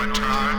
Fünfdimensional neutral.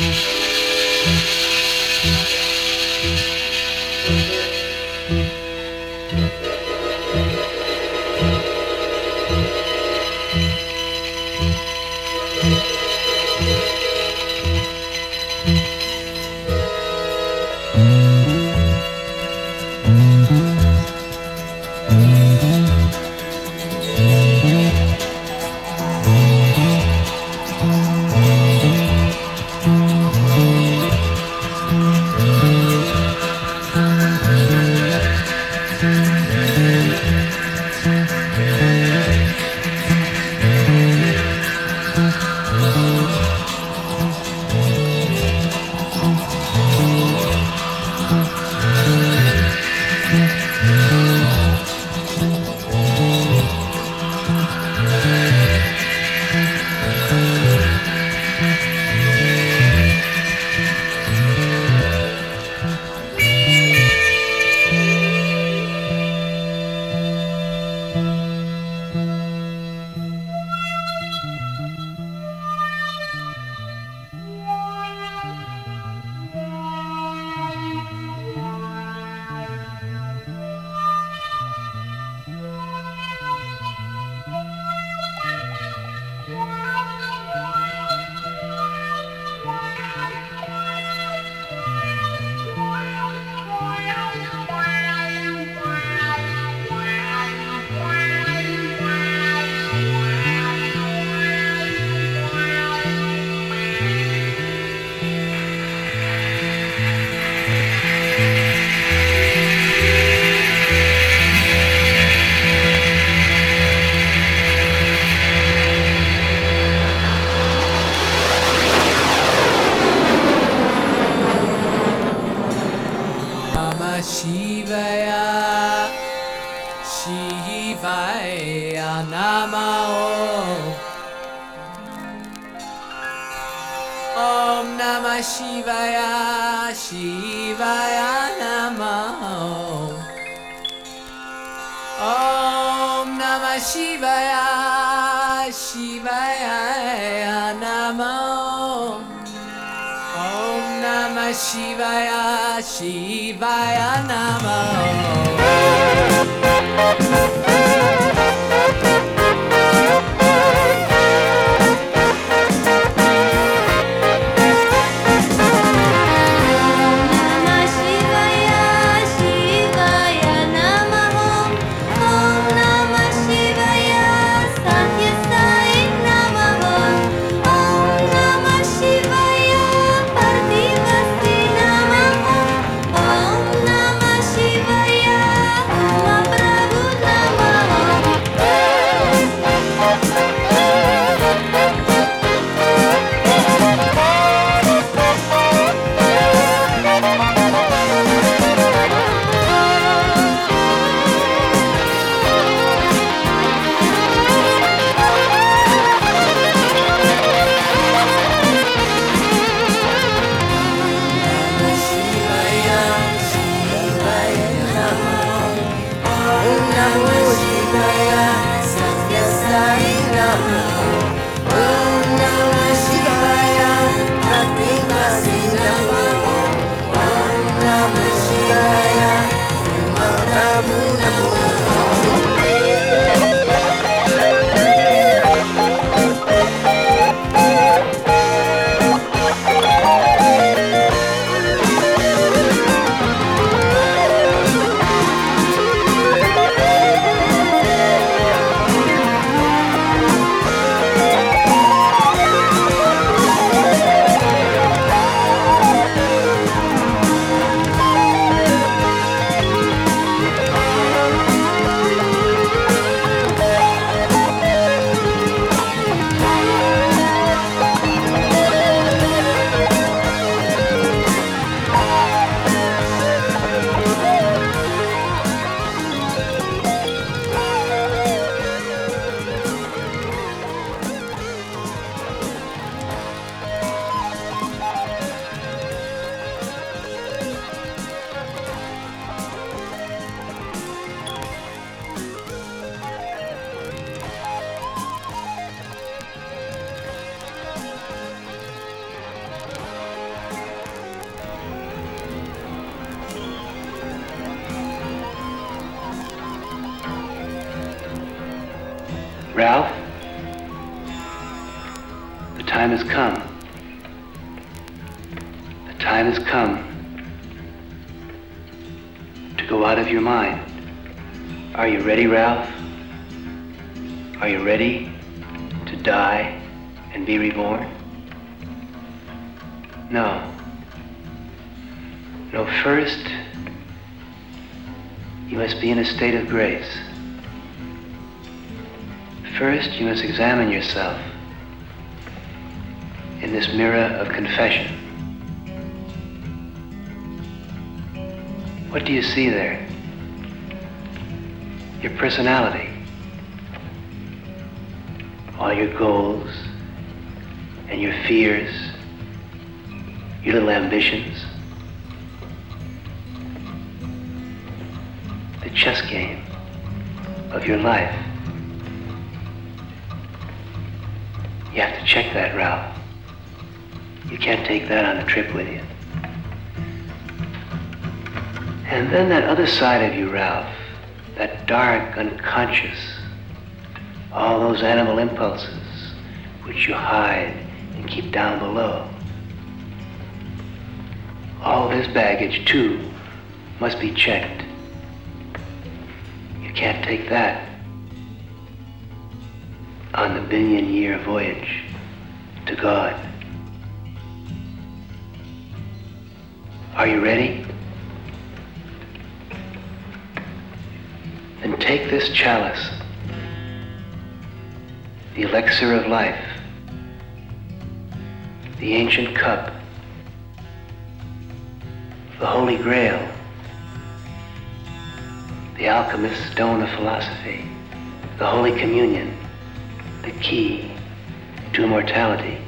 Música Namah Shivaya ready, Ralph? Are you ready to die and be reborn? No. No, first, you must be in a state of grace. First, you must examine yourself in this mirror of confession. What do you see there? Your personality, all your goals and your fears, your little ambitions, the chess game of your life. You have to check that, Ralph. You can't take that on a trip with you. And then that other side of you, Ralph, dark, unconscious, all those animal impulses which you hide and keep down below. All this baggage, too, must be checked. You can't take that on the billion year voyage to God. Are you ready? Then take this chalice, the elixir of life, the ancient cup, the holy grail, the alchemist's stone of philosophy, the holy communion, the key to immortality.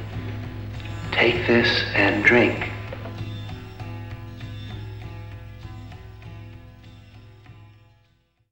Take this and drink.